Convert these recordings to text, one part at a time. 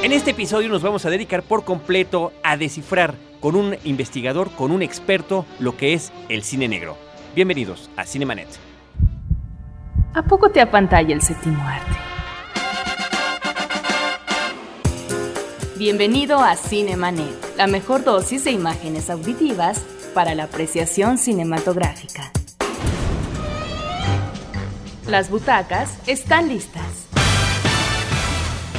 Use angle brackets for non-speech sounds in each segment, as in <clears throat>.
En este episodio nos vamos a dedicar por completo a descifrar con un investigador, con un experto, lo que es el cine negro. Bienvenidos a Cinemanet. ¿A poco te apantalla el séptimo arte? Bienvenido a Cinemanet, la mejor dosis de imágenes auditivas para la apreciación cinematográfica. Las butacas están listas.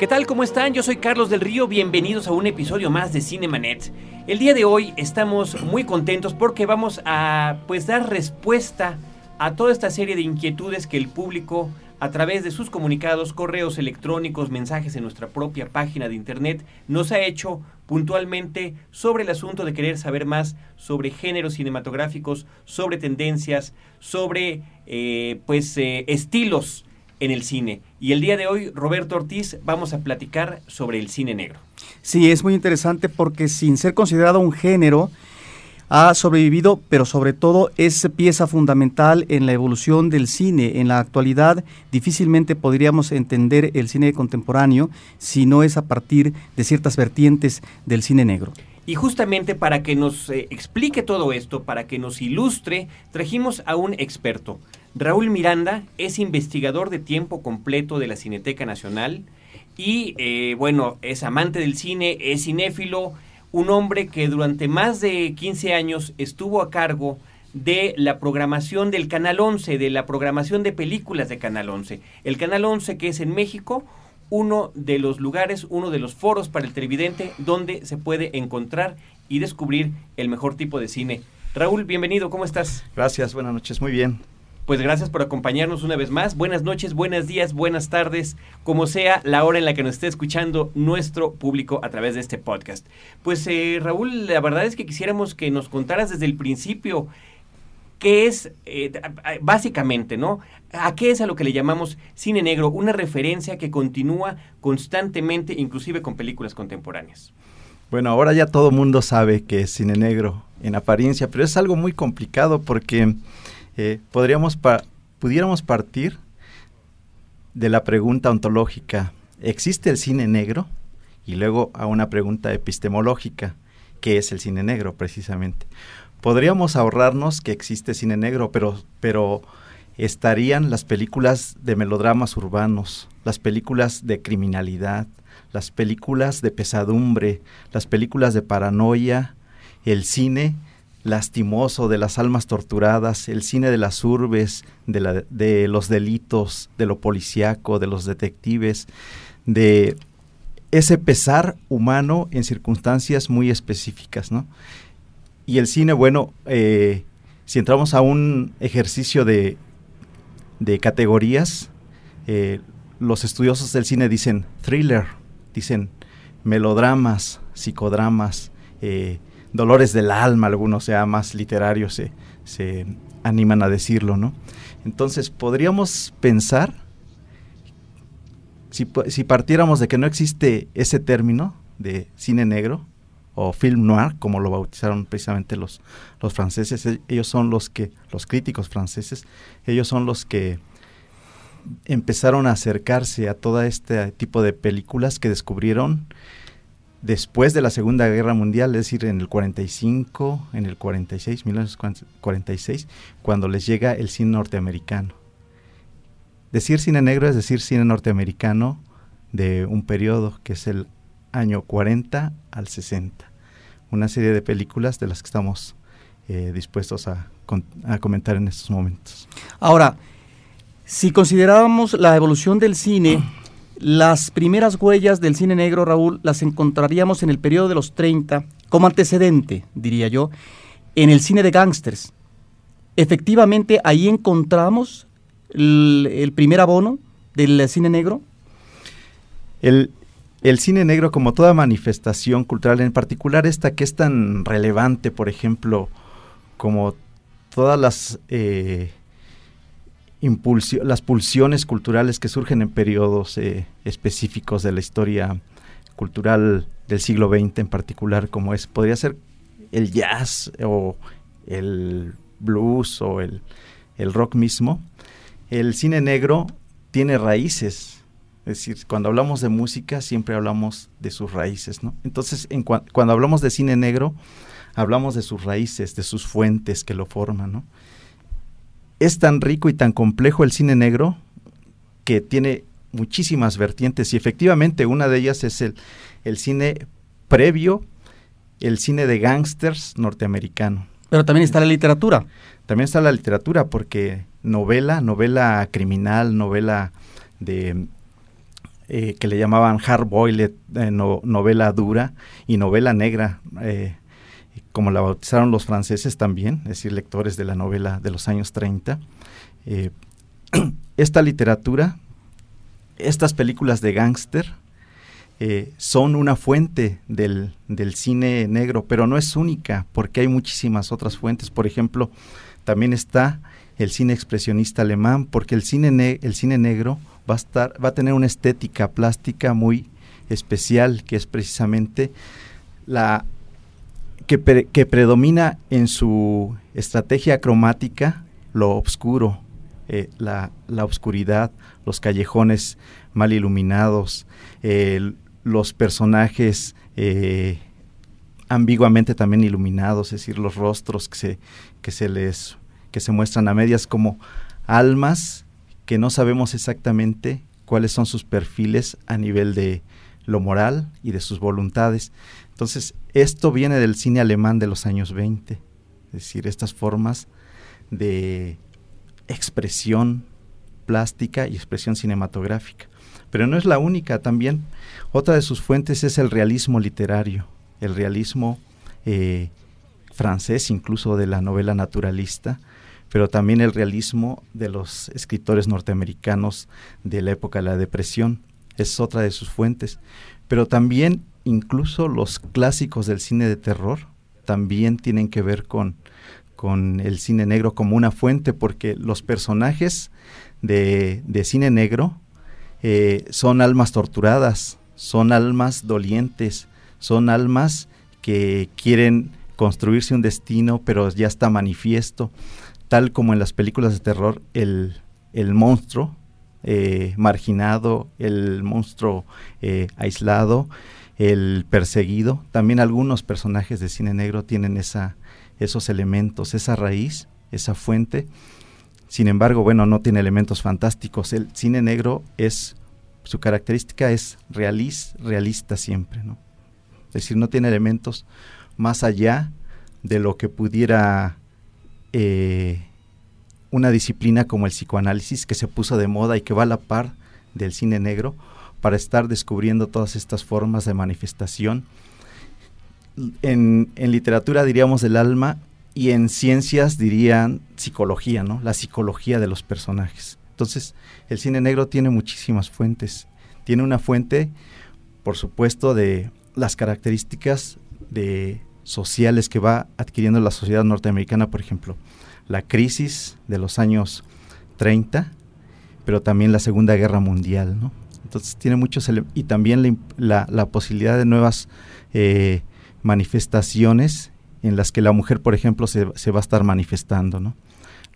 ¿Qué tal? ¿Cómo están? Yo soy Carlos del Río, bienvenidos a un episodio más de Cinemanet. El día de hoy estamos muy contentos porque vamos a pues dar respuesta a toda esta serie de inquietudes que el público a través de sus comunicados, correos electrónicos, mensajes en nuestra propia página de internet nos ha hecho puntualmente sobre el asunto de querer saber más sobre géneros cinematográficos, sobre tendencias, sobre eh, pues eh, estilos en el cine. Y el día de hoy, Roberto Ortiz, vamos a platicar sobre el cine negro. Sí, es muy interesante porque sin ser considerado un género, ha sobrevivido, pero sobre todo es pieza fundamental en la evolución del cine. En la actualidad difícilmente podríamos entender el cine contemporáneo si no es a partir de ciertas vertientes del cine negro. Y justamente para que nos eh, explique todo esto, para que nos ilustre, trajimos a un experto. Raúl Miranda es investigador de tiempo completo de la Cineteca Nacional y, eh, bueno, es amante del cine, es cinéfilo, un hombre que durante más de 15 años estuvo a cargo de la programación del Canal 11, de la programación de películas de Canal 11. El Canal 11 que es en México uno de los lugares, uno de los foros para el televidente donde se puede encontrar y descubrir el mejor tipo de cine. Raúl, bienvenido, ¿cómo estás? Gracias, buenas noches, muy bien. Pues gracias por acompañarnos una vez más. Buenas noches, buenos días, buenas tardes, como sea la hora en la que nos esté escuchando nuestro público a través de este podcast. Pues eh, Raúl, la verdad es que quisiéramos que nos contaras desde el principio qué es eh, básicamente, ¿no? ¿A qué es a lo que le llamamos cine negro? Una referencia que continúa constantemente, inclusive con películas contemporáneas. Bueno, ahora ya todo mundo sabe que es cine negro en apariencia, pero es algo muy complicado porque eh, podríamos pudiéramos partir de la pregunta ontológica, ¿existe el cine negro? Y luego a una pregunta epistemológica, ¿qué es el cine negro precisamente? Podríamos ahorrarnos que existe cine negro, pero, pero estarían las películas de melodramas urbanos, las películas de criminalidad, las películas de pesadumbre, las películas de paranoia, el cine lastimoso de las almas torturadas, el cine de las urbes, de, los delitos, de lo policíaco, de los detectives, de ese pesar humano en circunstancias muy específicas, ¿no? Y el cine, bueno, eh, si entramos a un ejercicio de, de categorías, eh, los estudiosos del cine dicen thriller, dicen melodramas, psicodramas, eh, dolores del alma, algunos sea más literarios se, se animan a decirlo, ¿no? Entonces, podríamos pensar, si, si, partiéramos de que no existe ese término de cine negro o film noir, como lo bautizaron precisamente los, los franceses, e, ellos son los que, los críticos franceses, ellos son los que empezaron a acercarse a todo este tipo de películas que descubrieron después de la Segunda Guerra Mundial, es decir, en el 45, en el 46, 1946, cuando les llega el cine norteamericano. Decir cine negro es decir cine norteamericano de un periodo que es el año 40 al 60. Una serie de películas de las que estamos eh, dispuestos a, a comentar en estos momentos. Ahora, si considerábamos la evolución del cine <clears throat> las primeras huellas del cine negro, Raúl, las encontraríamos en el periodo de los 30, como antecedente, diría yo, en el cine de gángsters. Efectivamente, ahí encontramos el, primer abono del cine negro. El, el, cine negro, como toda manifestación cultural, en particular esta que es tan relevante, por ejemplo, como todas las... Eh, las pulsiones culturales que surgen en periodos eh, específicos de la historia cultural del siglo XX en particular, como es, podría ser el jazz o el blues o el, rock mismo, el cine negro tiene raíces. Es decir, cuando hablamos de música siempre hablamos de sus raíces, ¿no? Entonces, en cuando hablamos de cine negro, hablamos de sus raíces, de sus fuentes que lo forman, ¿no? Es tan rico y tan complejo el cine negro que tiene muchísimas vertientes y efectivamente una de ellas es el, el cine previo, el cine de gángsters norteamericano. Pero también está la literatura. También está la literatura porque novela, novela criminal, novela de eh, que le llamaban hard boiled, eh, novela dura y novela negra, eh, como la bautizaron los franceses también, es decir, lectores de la novela de los años 30. <clears throat> esta literatura, estas películas de gángster, eh, son una fuente del, cine negro, pero no es única, porque hay muchísimas otras fuentes. Por ejemplo, también está el cine expresionista alemán, porque el cine, el cine negro va a, estar, va a tener una estética plástica muy especial, que es precisamente la que, predomina en su estrategia cromática lo oscuro, eh, la, la oscuridad, los callejones mal iluminados, los personajes eh, ambiguamente también iluminados, es decir, los rostros que se, que se les que se muestran a medias como almas que no sabemos exactamente cuáles son sus perfiles a nivel de lo moral y de sus voluntades. Entonces, esto viene del cine alemán de los años 20, es decir, estas formas de expresión plástica y expresión cinematográfica. Pero no es la única, también otra de sus fuentes es el realismo literario, el realismo eh, francés, incluso de la novela naturalista, pero también el realismo de los escritores norteamericanos de la época de la depresión. Es otra de sus fuentes. Pero también incluso los clásicos del cine de terror también tienen que ver con, con el cine negro como una fuente, porque los personajes de, de cine negro eh, son almas torturadas, son almas dolientes, son almas que quieren construirse un destino, pero ya está manifiesto, tal como en las películas de terror, el, monstruo eh, marginado, el monstruo eh, aislado, el perseguido. También algunos personajes de cine negro tienen esa, esos elementos, esa raíz, esa fuente. Sin embargo, bueno, no tiene elementos fantásticos. El cine negro es su característica es realista siempre, ¿no? Es decir, no tiene elementos más allá de lo que pudiera eh, una disciplina como el psicoanálisis que se puso de moda y que va a la par del cine negro para estar descubriendo todas estas formas de manifestación. En, literatura diríamos del alma y en ciencias dirían psicología, ¿no? La psicología de los personajes. Entonces, el cine negro tiene muchísimas fuentes. Tiene una fuente, por supuesto, de las características de sociales que va adquiriendo la sociedad norteamericana, por ejemplo, la crisis de los años 30, pero también la Segunda Guerra Mundial, ¿no? Entonces tiene muchos y también la, posibilidad de nuevas eh, manifestaciones en las que la mujer, por ejemplo, se, se va a estar manifestando, ¿no?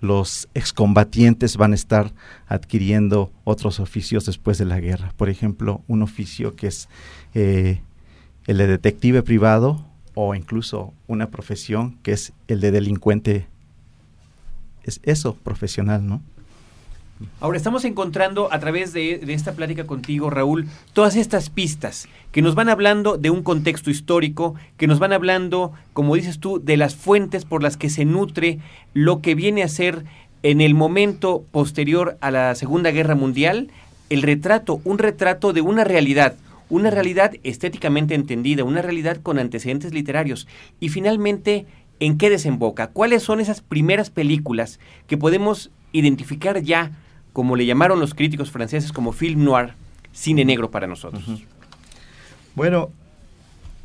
los excombatientes van a estar adquiriendo otros oficios después de la guerra. Por ejemplo, un oficio que es eh, el de detective privado o incluso una profesión que es el de delincuente. Es eso, profesional, ¿no? Ahora estamos encontrando a través de, esta plática contigo, Raúl, todas estas pistas que nos van hablando de un contexto histórico, que nos van hablando, como dices tú, de las fuentes por las que se nutre lo que viene a ser en el momento posterior a la Segunda Guerra Mundial, el retrato, un retrato de una realidad, una realidad estéticamente entendida, una realidad con antecedentes literarios. Y finalmente, ¿en qué desemboca? ¿Cuáles son esas primeras películas que podemos identificar ya como le llamaron los críticos franceses, como film noir, cine negro para nosotros. Bueno,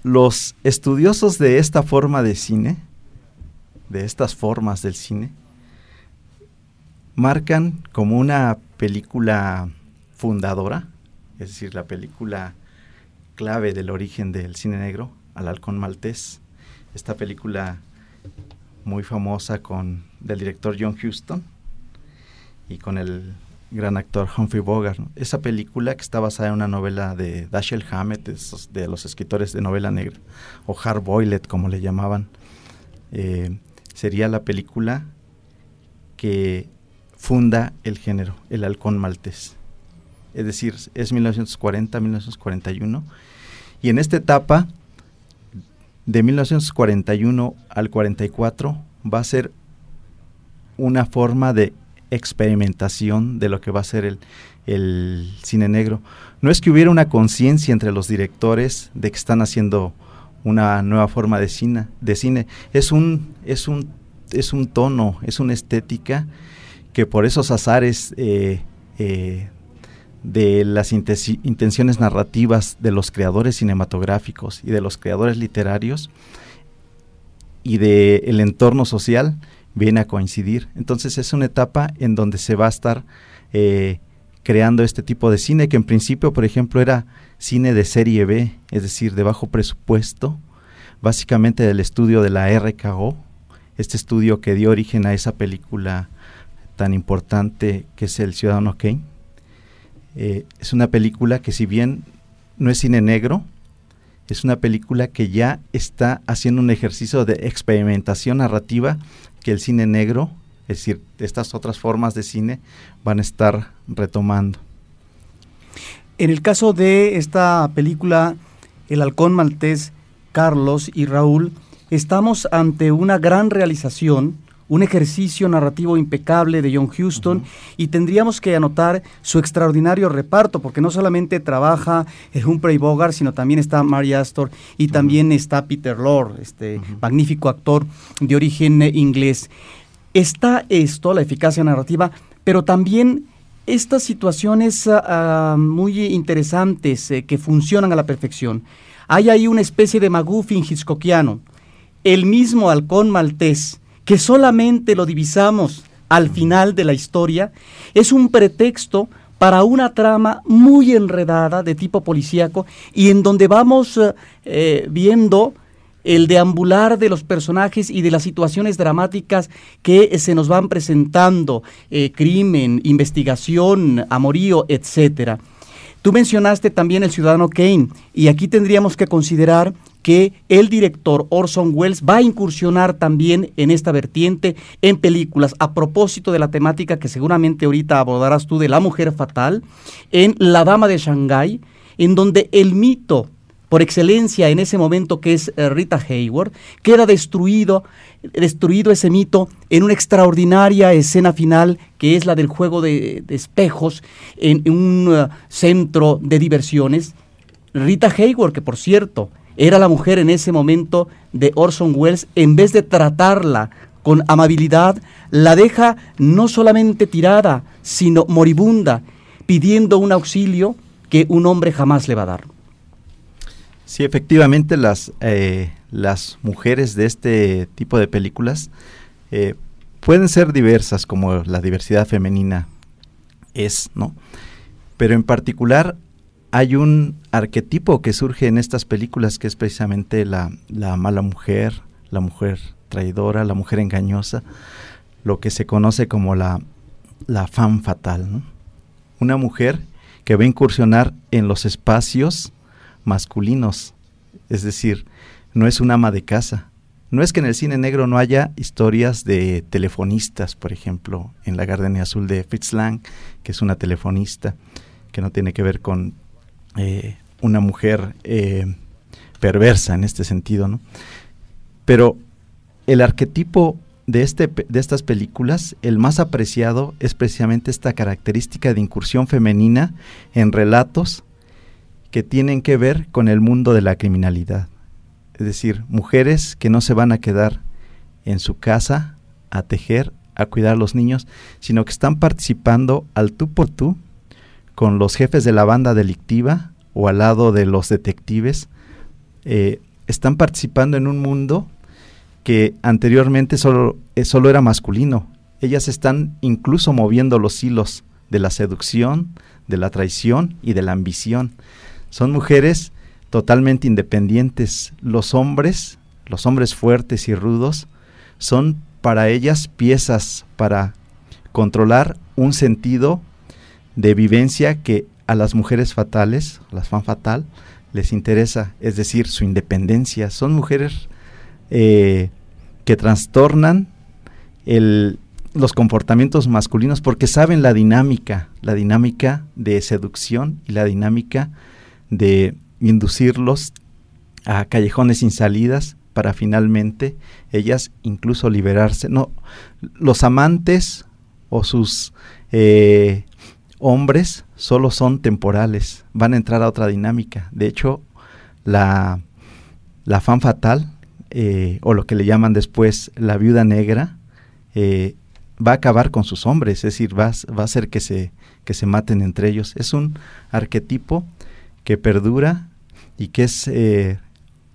los estudiosos de esta forma de cine, de estas formas del cine, marcan como una película fundadora, es decir, la película clave del origen del cine negro, Al Halcón Maltés. Esta película muy famosa con del director John Huston y con el gran actor Humphrey Bogart. Esa película que está basada en una novela de Dashiell Hammett, de, los escritores de novela negra, o Hard Boiled, como le llamaban, eh, sería la película que funda el género, el halcón maltés. Es decir, es 1940-1941. Y en esta etapa, de 1941 al 44, va a ser una forma de experimentación de lo que va a ser el, el cine negro. No es que hubiera una conciencia entre los directores de que están haciendo una nueva forma de cine, de cine. Es un, es un, es un tono, es una estética que por esos azares eh, eh, de las intenciones narrativas de los creadores cinematográficos y de los creadores literarios y del el entorno social, viene a coincidir. Entonces es una etapa en donde se va a estar eh, creando este tipo de cine, que en principio, por ejemplo, era cine de serie B, es decir, de bajo presupuesto, básicamente del estudio de la RKO, este estudio que dio origen a esa película tan importante que es El Ciudadano Kane. Eh, es una película que si bien no es cine negro, es una película que ya está haciendo un ejercicio de experimentación narrativa que el cine negro, es decir, estas otras formas de cine, van a estar retomando. En el caso de esta película, El halcón maltés, Carlos y Raúl, estamos ante una gran realización, un ejercicio narrativo impecable de John Huston y tendríamos que anotar su extraordinario reparto, porque no solamente trabaja Humphrey Bogart, sino también está Mary Astor y también está Peter Lorre, este magnífico actor de origen inglés. Está esto, la eficacia narrativa, pero también estas situaciones ah, ah, muy interesantes eh, que funcionan a la perfección. Hay ahí una especie de McGuffin hitchcockiano. El mismo halcón maltés que solamente lo divisamos al final de la historia, es un pretexto para una trama muy enredada de tipo policíaco y en donde vamos eh, eh, viendo el deambular de los personajes y de las situaciones dramáticas que se nos van presentando, eh, crimen, investigación, amorío, etcétera. Tú mencionaste también el ciudadano Kane y aquí tendríamos que considerar que el director Orson Welles va a incursionar también en esta vertiente en películas a propósito de la temática que seguramente ahorita abordarás tú de la mujer fatal, en La Dama de Shanghái, en donde el mito por excelencia en ese momento que es eh, Rita Hayward, queda destruido, destruido ese mito en una extraordinaria escena final que es la del juego de, espejos en, un eh, centro de diversiones. Rita Hayward, que por cierto era la mujer en ese momento de Orson Welles, en vez de tratarla con amabilidad, la deja no solamente tirada, sino moribunda, pidiendo un auxilio que un hombre jamás le va a dar. Sí, efectivamente las, eh, las mujeres de este tipo de películas eh, pueden ser diversas, como la diversidad femenina es, ¿no? Pero en particular hay un arquetipo que surge en estas películas que es precisamente la, mala mujer, la mujer traidora, la mujer engañosa, lo que se conoce como la, la fan fatal. Una mujer que va a incursionar en los espacios masculinos, es decir, no es un ama de casa. No es que en el cine negro no haya historias de telefonistas, por ejemplo, en La Gardenia Azul de Fritz Lang, que es una telefonista, que no tiene que ver con eh, una mujer eh, perversa en este sentido, ¿no? Pero el arquetipo de, este, de estas películas, el más apreciado es precisamente esta característica de incursión femenina en relatos que tienen que ver con el mundo de la criminalidad. Es decir, mujeres que no se van a quedar en su casa a tejer, a cuidar a los niños, sino que están participando al tú por tú con los jefes de la banda delictiva o al lado de los detectives, eh, están participando en un mundo que anteriormente solo, eh, solo era masculino ellas están incluso moviendo los hilos de la seducción, de la traición y de la ambición. Son mujeres totalmente independientes. Los hombres, los hombres fuertes y rudos, son para ellas piezas para controlar un sentido de vivencia que a las mujeres fatales, las fan fatal, les interesa, es decir, su independencia. Son mujeres eh, que trastornan los comportamientos masculinos porque saben la dinámica, la dinámica de seducción y la dinámica de inducirlos a callejones sin salidas para finalmente ellas incluso liberarse. No, los amantes o sus eh, hombres solo son temporales, van a entrar a otra dinámica. De hecho, la, la fan fatal, eh, o lo que le llaman después la viuda negra, eh, va a acabar con sus hombres, es decir, va, va a hacer que se, que se maten entre ellos. Es un arquetipo que perdura y que es eh,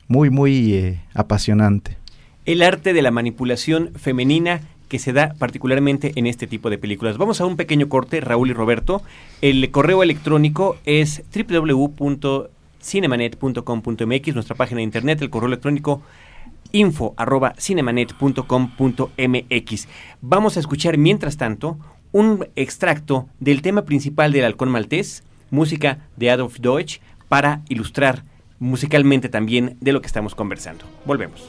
muy, muy apasionante. El arte de la manipulación femenina que se da particularmente en este tipo de películas. Vamos a un pequeño corte, Raúl y Roberto. El correo electrónico es www.cinemanet.com.mx, nuestra página de internet, el correo electrónico info Vamos a escuchar mientras tanto un extracto del tema principal del Halcón Maltés, música de Adolf Deutsch, para ilustrar musicalmente también de lo que estamos conversando. Volvemos.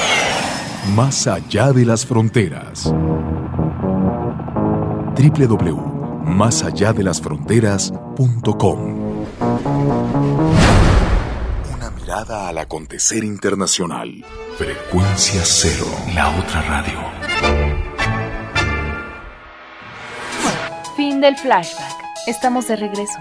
más allá de las fronteras. www.másalladelasfronteras.com Una mirada al acontecer internacional. Frecuencia cero. La otra radio. Fin del flashback. Estamos de regreso.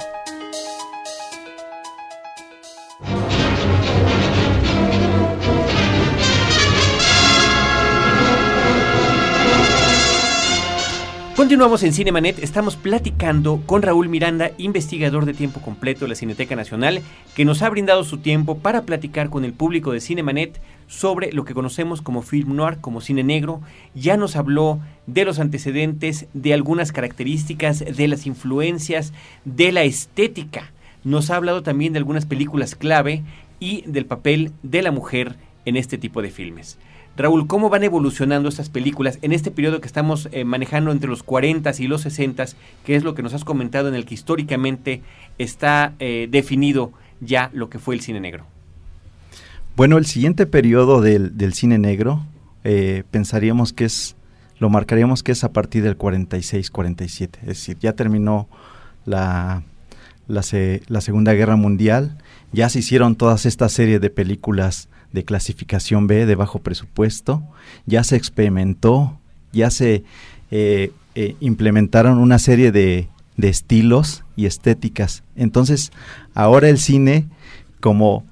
Continuamos en Cinemanet, estamos platicando con Raúl Miranda, investigador de tiempo completo de la Cineteca Nacional, que nos ha brindado su tiempo para platicar con el público de Cinemanet sobre lo que conocemos como film noir, como cine negro. Ya nos habló de los antecedentes, de algunas características, de las influencias, de la estética. Nos ha hablado también de algunas películas clave y del papel de la mujer en este tipo de filmes. Raúl, ¿cómo van evolucionando estas películas en este periodo que estamos eh, manejando entre los 40 y los 60, que es lo que nos has comentado en el que históricamente está eh, definido ya lo que fue el cine negro? Bueno, el siguiente periodo del, cine negro eh, pensaríamos que es, lo marcaríamos que es a partir del 46-47, es decir, ya terminó la, la, la Segunda Guerra Mundial, ya se hicieron todas estas series de películas de clasificación B de bajo presupuesto, ya se experimentó, ya se eh, eh, implementaron una serie de, de, estilos y estéticas. Entonces, ahora el cine, como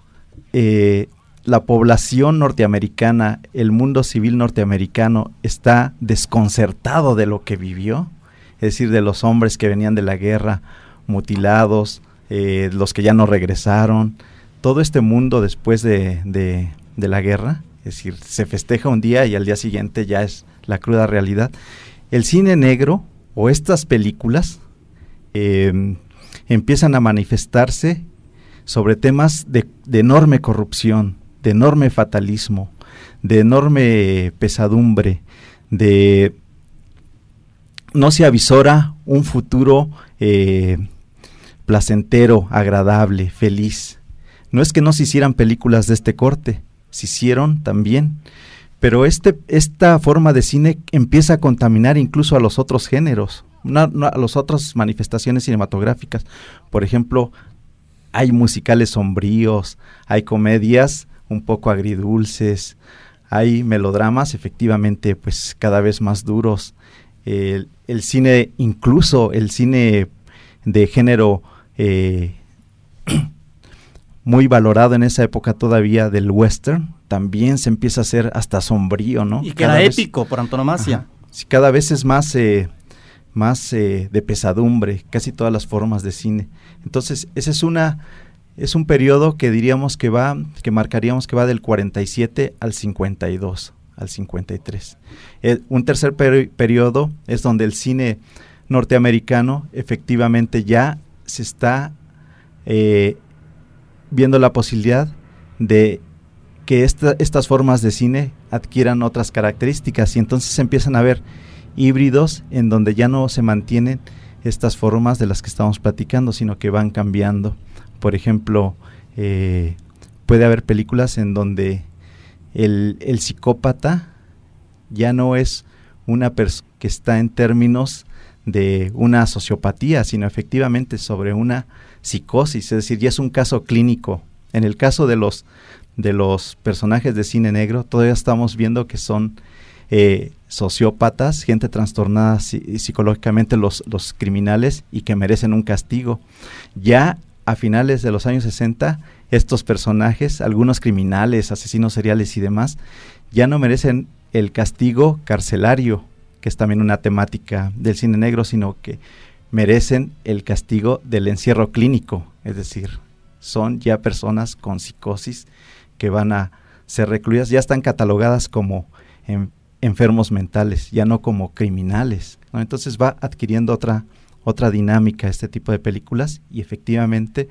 eh, la población norteamericana, el mundo civil norteamericano está desconcertado de lo que vivió, es decir, de los hombres que venían de la guerra mutilados, los que ya no regresaron, todo este mundo después de, la guerra, es decir, se festeja un día y al día siguiente ya es la cruda realidad. El cine negro o estas películas em, empiezan a manifestarse sobre temas de, de enorme corrupción, de enorme fatalismo, de enorme pesadumbre, de no se avisora un futuro eh, placentero, agradable, feliz. No es que no se hicieran películas de este corte, se hicieron también, pero este, esta forma de cine empieza a contaminar incluso a los otros géneros, a las otras manifestaciones cinematográficas. Por ejemplo, hay musicales sombríos, hay comedias un poco agridulces, hay melodramas efectivamente pues cada vez más duros. El, cine, incluso el cine de género eh, <clears throat> muy valorado en esa época todavía del western, también se empieza a hacer hasta sombrío, ¿no? Y que era épico por antonomasia. cada vez es más, eh, más eh, de pesadumbre, casi todas las formas de cine. Entonces, esa es una es un periodo que diríamos que va, que marcaríamos que va del 47 al 52, al 53. Eh, un tercer periodo es donde el cine norteamericano efectivamente ya se está eh, viendo la posibilidad de que estas formas de cine adquieran otras características y entonces empiezan a ver híbridos en donde ya no se mantienen estas formas de las que estamos platicando, sino que van cambiando. Por ejemplo, eh, puede haber películas en donde el, psicópata ya no es una persona que está en términos de una sociopatía, sino efectivamente sobre una psicosis, es decir, ya es un caso clínico. En el caso de los de los personajes de cine negro, todavía estamos viendo que son eh, sociópatas, gente trastornada psicológicamente, los, los criminales y que merecen un castigo. Ya a finales de los años 60, estos personajes, algunos criminales, asesinos seriales y demás, ya no merecen el castigo carcelario, que es también una temática del cine negro, sino que merecen el castigo del encierro clínico, es decir, son ya personas con psicosis que van a ser recluidas, ya están catalogadas como enfermos mentales, ya no como criminales. Entonces va adquiriendo otra otra dinámica este tipo de películas y efectivamente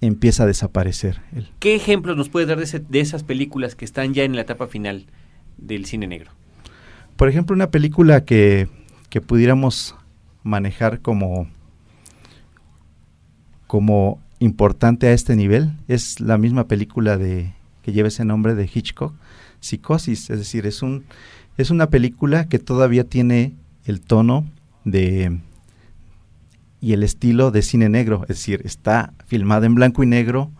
empieza a desaparecer. ¿Qué ejemplos nos puede dar de, esas películas que están ya en la etapa final del cine negro? Por ejemplo, una película que, que pudiéramos manejar como, como importante a este nivel. Es la misma película de que lleva ese nombre de Hitchcock, Psicosis, es decir, es un es una película que todavía tiene el tono de y el estilo de cine negro, es decir, está filmada en blanco y negro,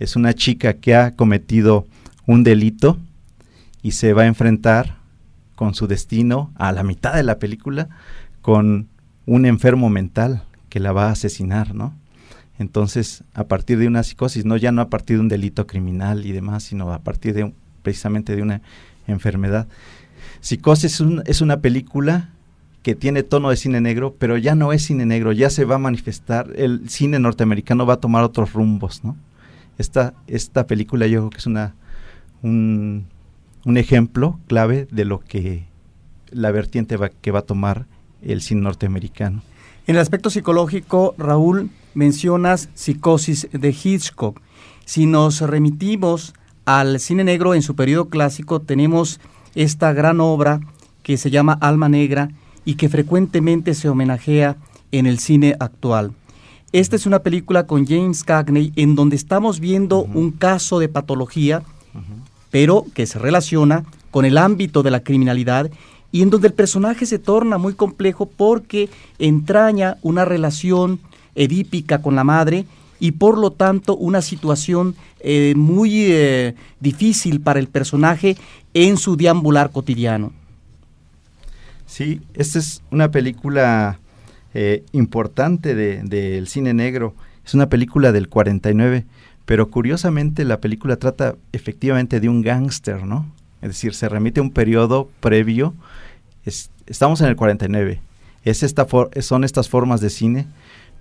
es una chica que ha cometido un delito y se va a enfrentar con su destino a la mitad de la película con un enfermo mental que la va a asesinar, ¿no? Entonces, a partir de una psicosis, no ya no a partir de un delito criminal y demás, sino a partir de precisamente de una enfermedad. Psicosis es una película que tiene tono de cine negro, pero ya no es cine negro, ya se va a manifestar, el cine norteamericano va a tomar otros rumbos, ¿no? Esta, esta película yo creo que es una, un, ejemplo clave de lo que la vertiente va, que va a tomar el cine norteamericano. En el aspecto psicológico, Raúl, mencionas Psicosis de Hitchcock. Si nos remitimos al cine negro en su periodo clásico, tenemos esta gran obra que se llama Alma Negra, y que frecuentemente se homenajea en el cine actual. Esta es una película con James Cagney en donde estamos viendo un caso de patología, pero que se relaciona con el ámbito de la criminalidad y en donde el personaje se torna muy complejo porque entraña una relación edípica con la madre y por lo tanto una situación eh, muy eh, difícil para el personaje en su deambular cotidiano. Sí, esta es una película eh, importante del cine negro. Es una película del 49, pero curiosamente la película trata efectivamente de un gángster, ¿no? Es decir, se remite a un periodo previo. estamos en el 49. Es esta son estas formas de cine,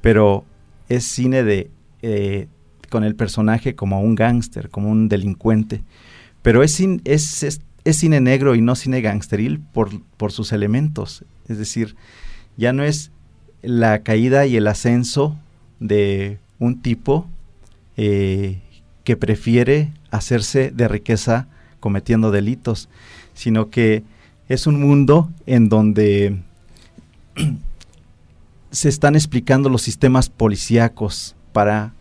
pero es cine de eh, con el personaje como un gángster, como un delincuente. Pero es, es, es cine negro y no cine gangsteril por, por sus elementos. Es decir, ya no es la caída y el ascenso de un tipo eh, que prefiere hacerse de riqueza cometiendo delitos, sino que es un mundo en donde <clears throat> se están explicando los sistemas policíacos para,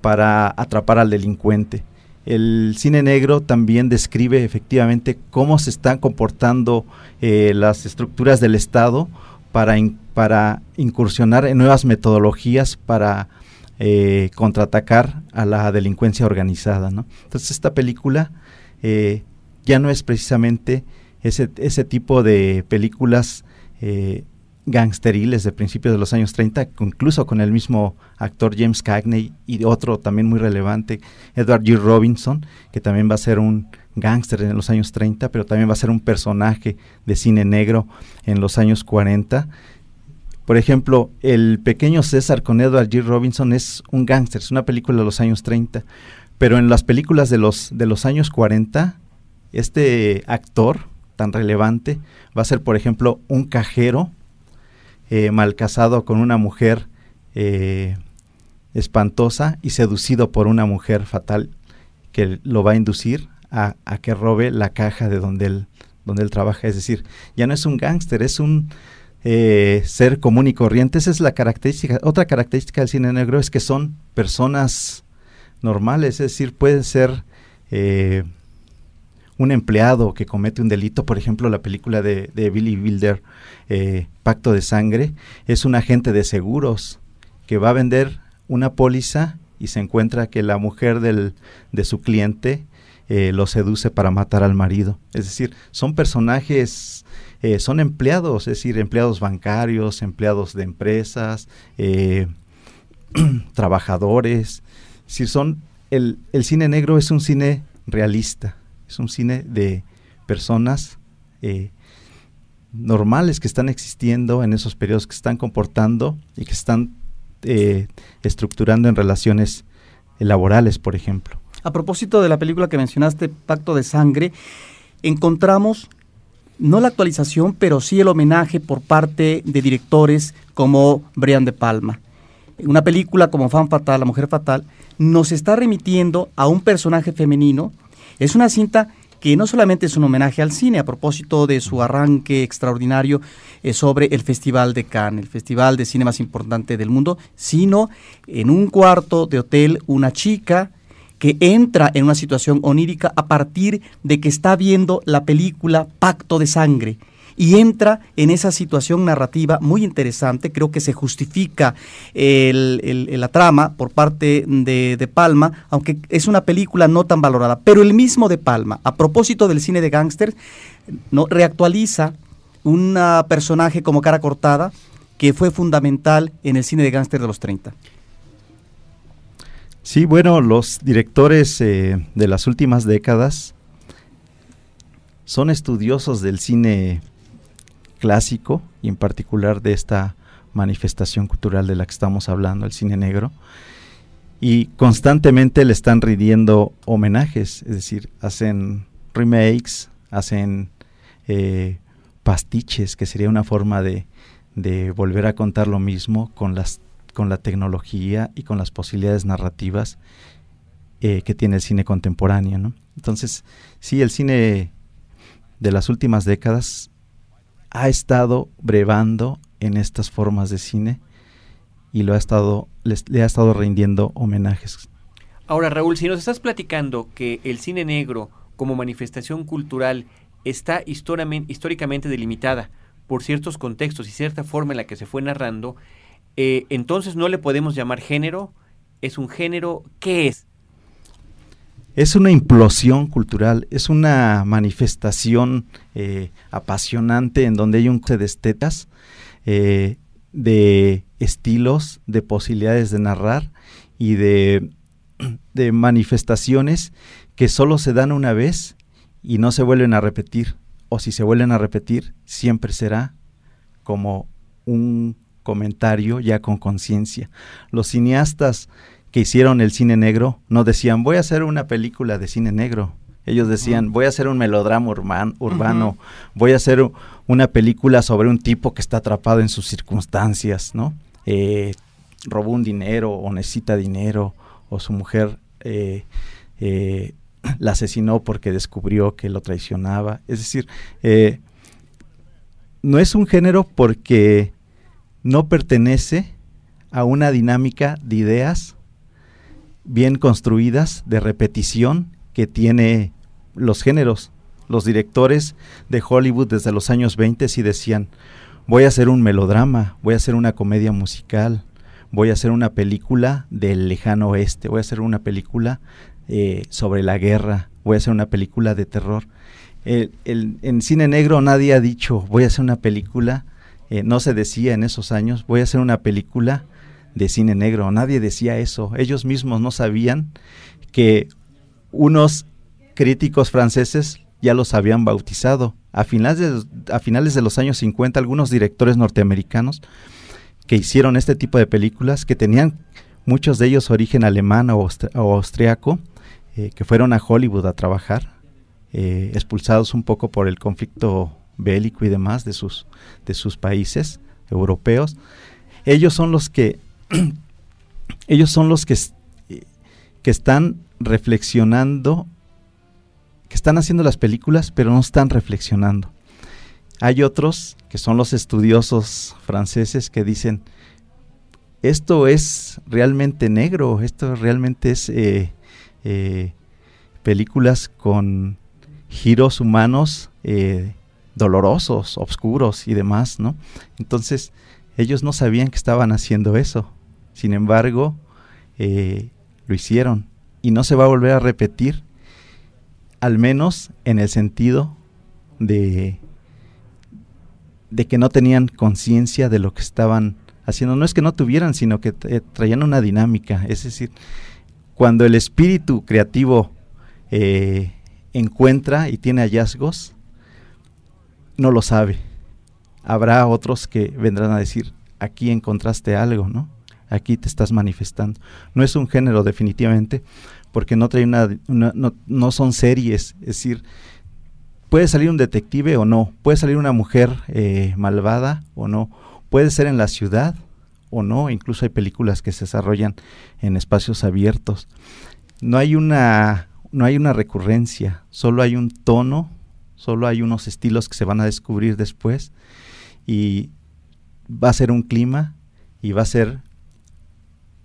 para atrapar al delincuente. El cine negro también describe efectivamente cómo se están comportando eh, las estructuras del Estado para, para incursionar en nuevas metodologías para eh, contraatacar a la delincuencia organizada. ¿no? Entonces esta película eh, ya no es precisamente ese, ese tipo de películas eh, gangsteriles de principios de los años 30, incluso con el mismo actor James Cagney y otro también muy relevante, Edward G. Robinson, que también va a ser un gángster en los años 30, pero también va a ser un personaje de cine negro en los años 40. Por ejemplo, El pequeño César con Edward G. Robinson es un gángster, es una película de los años 30, pero en las películas de los, de los años 40, este actor tan relevante va a ser, por ejemplo, un cajero eh, mal casado con una mujer eh, espantosa y seducido por una mujer fatal que lo va a inducir a, que robe la caja de donde él, donde él trabaja. Es decir, ya no es un gángster, es un eh, ser común y corriente. Esa es la característica. Otra característica del cine negro es que son personas normales, es decir, pueden ser eh, un empleado que comete un delito, por ejemplo, la película de, Billy Wilder, eh, Pacto de Sangre, es un agente de seguros que va a vender una póliza y se encuentra que la mujer del, de su cliente eh, lo seduce para matar al marido. Es decir, son personajes, son empleados, es decir, empleados bancarios, empleados de empresas, <clears throat> trabajadores. Es son, el, el, cine negro es un cine realista, es un cine de personas normales que están existiendo en esos periodos, que están comportando y que están estructurando en relaciones laborales, por ejemplo. A propósito de la película que mencionaste, Pacto de Sangre, encontramos no la actualización, pero sí el homenaje por parte de directores como Brian De Palma. Una película como Fan Fatal, La Mujer Fatal, nos está remitiendo a un personaje femenino. Es una cinta que no solamente es un homenaje al cine, a propósito de su arranque extraordinario eh, sobre el Festival de Cannes, el festival de cine más importante del mundo, sino en un cuarto de hotel una chica que entra en una situación onírica a partir de que está viendo la película Pacto de Sangre y entra en esa situación narrativa muy interesante. Creo que se justifica la trama por parte de, Palma, aunque es una película no tan valorada. Pero el mismo de Palma, a propósito del cine de gángster, no, reactualiza un personaje como cara cortada que fue fundamental en el cine de gángster de los 30. Sí, bueno, los directores eh, de las últimas décadas son estudiosos del cine clásico y en particular de esta manifestación cultural de la que estamos hablando, el cine negro, y constantemente le están rindiendo homenajes, es decir, hacen remakes, hacen eh, pastiches, que sería una forma de, de volver a contar lo mismo con las con la tecnología y con las posibilidades narrativas eh, que tiene el cine contemporáneo. ¿no? Entonces, sí, el cine de las últimas décadas ha estado brevando en estas formas de cine y lo ha estado, le ha estado rindiendo homenajes. Ahora, Raúl, si nos estás platicando que el cine negro como manifestación cultural está históricamente delimitada por ciertos contextos y cierta forma en la que se fue narrando, eh, entonces no le podemos llamar género, es un género, ¿qué es? Es una implosión cultural, es una manifestación eh, apasionante en donde hay un de estetas, eh, de estilos, de posibilidades de narrar y de, <clears throat> de manifestaciones que solo se dan una vez y no se vuelven a repetir. O si se vuelven a repetir, siempre será como un comentario ya con conciencia. Los cineastas que hicieron el cine negro no decían voy a hacer una película de cine negro. Ellos decían voy a hacer un melodrama urbano, voy a hacer una película sobre un tipo que está atrapado en sus circunstancias, ¿no? Eh, robó un dinero o necesita dinero o su mujer eh, eh, <clears throat> la asesinó porque descubrió que lo traicionaba. Es decir, no es un género porque no pertenece a una dinámica de ideas bien construidas, de repetición que tiene los géneros. Los directores de Hollywood desde los años 20 sí decían, voy a hacer un melodrama, voy a hacer una comedia musical, voy a hacer una película del lejano oeste, voy a hacer una película eh, sobre la guerra, voy a hacer una película de terror. en cine negro nadie ha dicho, voy a hacer una película, eh, no se decía en esos años, voy a hacer una película de cine negro, nadie decía eso, ellos mismos no sabían que unos críticos franceses ya los habían bautizado. A finales de, a finales de los años 50, algunos directores norteamericanos que hicieron este tipo de películas, que tenían muchos de ellos origen alemán o, austriaco, eh, que fueron a Hollywood a trabajar, eh, expulsados un poco por el conflicto bélico y demás de sus, de sus países europeos. Ellos son los que <clears throat> ellos son los que, que están reflexionando que están haciendo las películas, pero no están reflexionando. Hay otros, que son los estudiosos franceses, que dicen, esto es realmente negro, esto realmente es eh, eh, películas con giros humanos eh, dolorosos, oscuros y demás, ¿no? Entonces, ellos no sabían que estaban haciendo eso. Sin embargo, lo hicieron y no se va a volver a repetir al menos en el sentido de, de que no tenían conciencia de lo que estaban haciendo. No es que no tuvieran, sino que traían una dinámica. Es decir, cuando el espíritu creativo eh, encuentra y tiene hallazgos, no lo sabe. Habrá otros que vendrán a decir, aquí encontraste algo, ¿no? Aquí te estás manifestando. No es un género definitivamente, porque no trae una, no, son series, es decir, puede salir un detective o no, puede salir una mujer eh, malvada o no, puede ser en la ciudad o no, incluso hay películas que se desarrollan en espacios abiertos. No hay una, no hay una recurrencia, solo hay un tono, solo hay unos estilos que se van a descubrir después y va a ser un clima y va a ser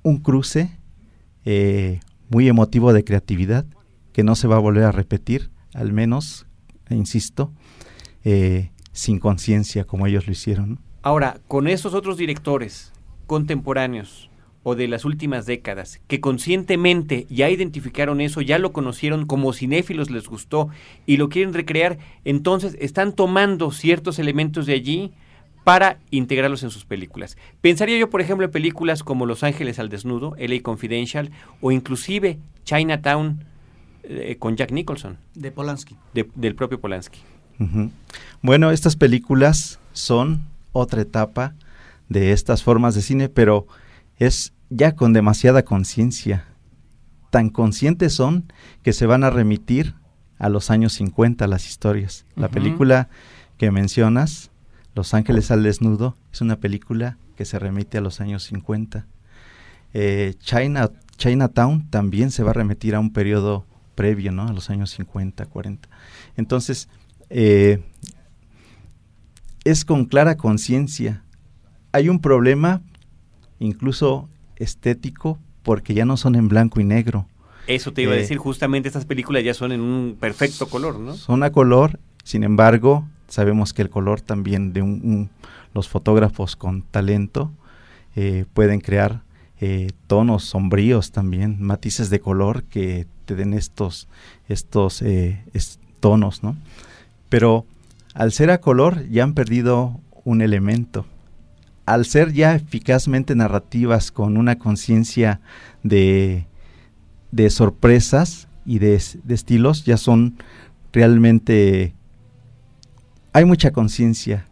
un cruce eh, muy emotivo de creatividad que no se va a volver a repetir, al menos, insisto, eh, sin conciencia como ellos lo hicieron. Ahora, con esos otros directores contemporáneos o de las últimas décadas que conscientemente ya identificaron eso, ya lo conocieron como cinéfilos les gustó y lo quieren recrear, entonces están tomando ciertos elementos de allí para integrarlos en sus películas. Pensaría yo, por ejemplo, en películas como Los Ángeles al Desnudo, LA Confidential, o inclusive Chinatown eh, con Jack Nicholson. De Polanski. del propio Polanski. Bueno, estas películas son otra etapa de estas formas de cine, pero es ya con demasiada conciencia. Tan conscientes son que se van a remitir a los años 50 las historias. La película que mencionas, los Ángeles al Desnudo es una película que se remite a los años 50. Eh, China, Chinatown también se va a remitir a un periodo previo, ¿no? A los años 50, 40. Entonces, eh, es con clara conciencia. Hay un problema, incluso estético, porque ya no son en blanco y negro. Eso te iba a eh, decir, justamente estas películas ya son en un perfecto color, ¿no? Son a color, sin embargo, Sabemos que el color también de un, los fotógrafos con talento eh, pueden crear eh, tonos sombríos también, matices de color que te den estos, estos eh, tonos, ¿no? Pero al ser a color ya han perdido un elemento. Al ser ya eficazmente narrativas con una conciencia de, de sorpresas y de, de, estilos, ya son realmente hay mucha conciencia.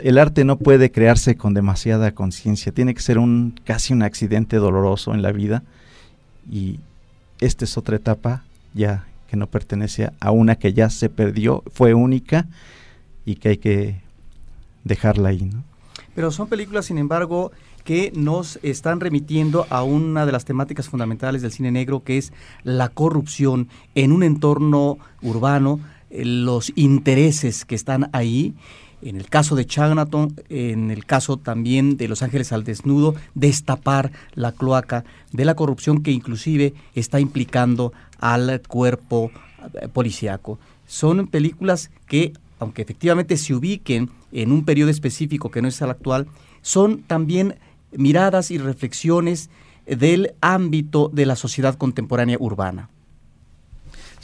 El arte no puede crearse con demasiada conciencia, tiene que ser un casi un accidente doloroso en la vida y esta es otra etapa ya que no pertenece a una que ya se perdió, fue única y que hay que dejarla ahí. Pero son películas, sin embargo, que nos están remitiendo a una de las temáticas fundamentales del cine negro, que es la corrupción en un entorno urbano, los intereses que están ahí. En el caso de Chinatown, en el caso también de Los Ángeles al Desnudo, destapar la cloaca de la corrupción que inclusive está implicando al cuerpo eh, policíaco. Son películas que, aunque efectivamente se ubiquen en un periodo específico que no es el actual, son también miradas y reflexiones del ámbito de la sociedad contemporánea urbana.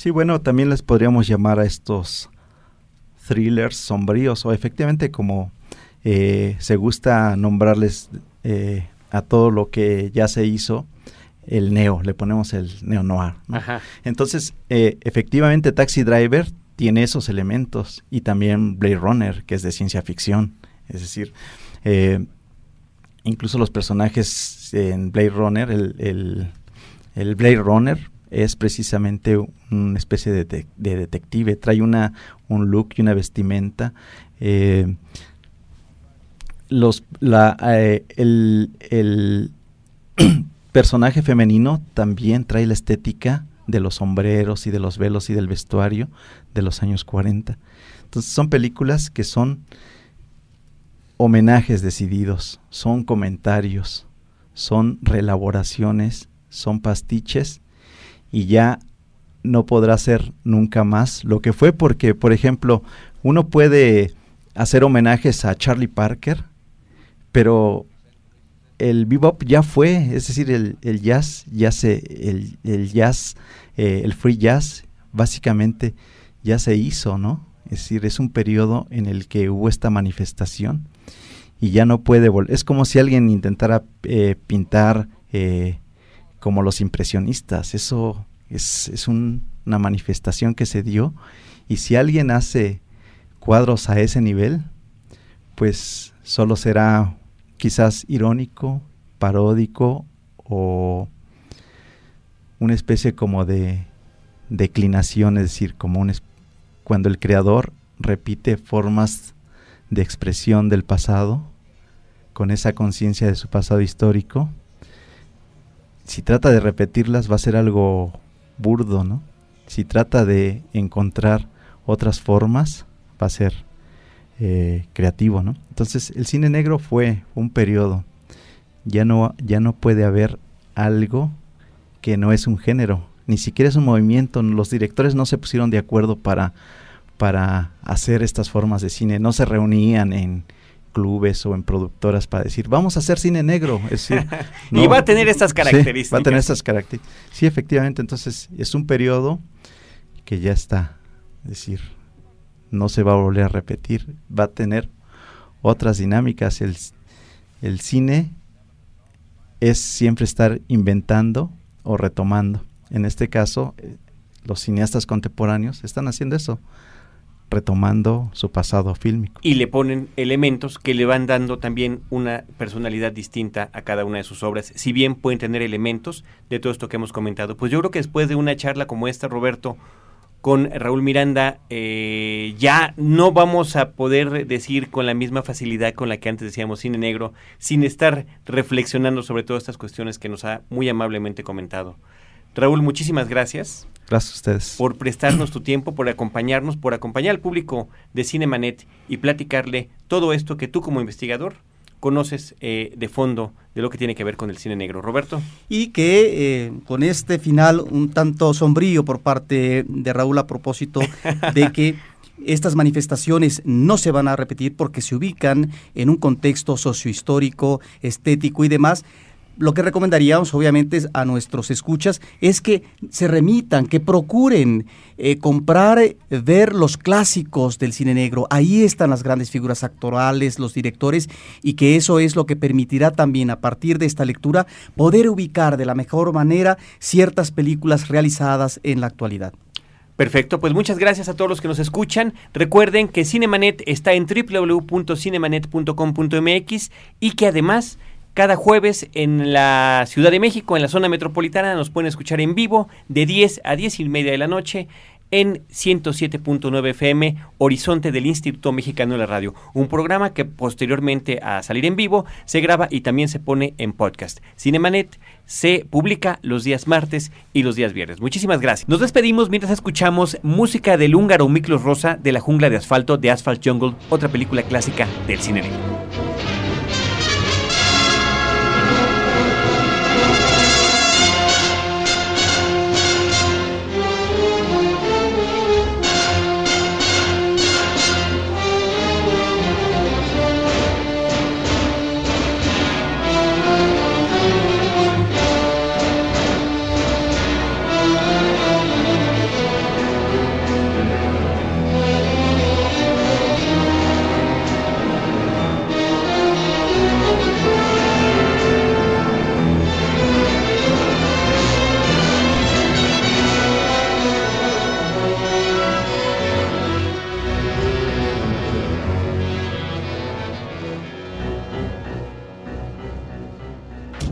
Sí, bueno, también les podríamos llamar a estos thrillers sombríos o efectivamente como eh, se gusta nombrarles eh, a todo lo que ya se hizo, el neo, le ponemos el neo noir. Entonces, eh, efectivamente Taxi Driver tiene esos elementos y también Blade Runner, que es de ciencia ficción. Es decir, incluso los personajes en Blade Runner, el, el, Blade Runner es precisamente una especie de, detective, trae una, un look y una vestimenta. Eh, los, la, eh, el, el <clears throat> personaje femenino también trae la estética de los sombreros y de los velos y del vestuario de los años 40. Entonces son películas que son homenajes decididos, son comentarios, son reelaboraciones, son pastiches y ya no podrá ser nunca más lo que fue porque, por ejemplo, uno puede hacer homenajes a Charlie Parker, pero el bebop ya fue, es decir, el, jazz, ya se, el, el jazz, eh, el free jazz, básicamente ya se hizo, ¿no? Es decir, es un periodo en el que hubo esta manifestación y ya no puede volver. Es como si alguien intentara eh, pintar eh, como los impresionistas. Eso es, una manifestación que se dio y si alguien hace cuadros a ese nivel, pues solo será quizás irónico, paródico o una especie como de declinación, es decir, como un cuando el creador repite formas de expresión del pasado con esa conciencia de su pasado histórico, si trata de repetirlas va a ser algo burdo, ¿no? Si trata de encontrar otras formas, va a ser eh, creativo, ¿no? Entonces el cine negro fue un periodo. Ya no, ya no puede haber algo que no es un género, ni siquiera es un movimiento. Los directores no se pusieron de acuerdo para, para hacer estas formas de cine. No se reunían en clubes o en productoras para decir, vamos a hacer cine negro. Es decir, <laughs> y va a tener estas características. va a tener estas características. Sí, efectivamente. Entonces es un periodo que ya está. Es decir, no se va a volver a repetir, va a tener otras dinámicas. El, el cine es siempre estar inventando o retomando. En este caso, eh, los cineastas contemporáneos están haciendo eso, retomando su pasado fílmico. Y le ponen elementos que le van dando también una personalidad distinta a cada una de sus obras, si bien pueden tener elementos de todo esto que hemos comentado. Pues yo creo que después de una charla como esta, Roberto, con Raúl Miranda eh, ya no vamos a poder decir con la misma facilidad con la que antes decíamos cine negro, sin estar reflexionando sobre todas estas cuestiones que nos ha muy amablemente comentado. Raúl, muchísimas gracias. Gracias a ustedes. Por prestarnos tu tiempo, por acompañarnos, por acompañar al público de Cinemanet y platicarle todo esto que tú como investigador conoces eh, de fondo de lo que tiene que ver con el cine negro. Roberto. Y que eh, con este final un tanto sombrío por parte de Raúl a propósito <laughs> de que estas manifestaciones no se van a repetir porque se ubican en un contexto sociohistórico, estético y demás, lo que recomendaríamos, obviamente, a nuestros escuchas es que se remitan, que procuren eh, comprar, ver los clásicos del cine negro. Ahí están las grandes figuras actorales, los directores, y que eso es lo que permitirá también, a partir de esta lectura, poder ubicar de la mejor manera ciertas películas realizadas en la actualidad. Perfecto, pues muchas gracias a todos los que nos escuchan. Recuerden que Cinemanet está en www.cinemanet.com.mx y que además cada jueves en la Ciudad de México, en la zona metropolitana, nos pueden escuchar en vivo de 10 a 10 y media de la noche en 107.9 FM, Horizonte del Instituto Mexicano de la Radio. Un programa que posteriormente a salir en vivo se graba y también se pone en podcast. Cinemanet se publica los días martes y los días viernes. Muchísimas gracias. Nos despedimos mientras escuchamos música del húngaro Miklos Rosa de la jungla de asfalto de Asphalt Jungle, otra película clásica del cine.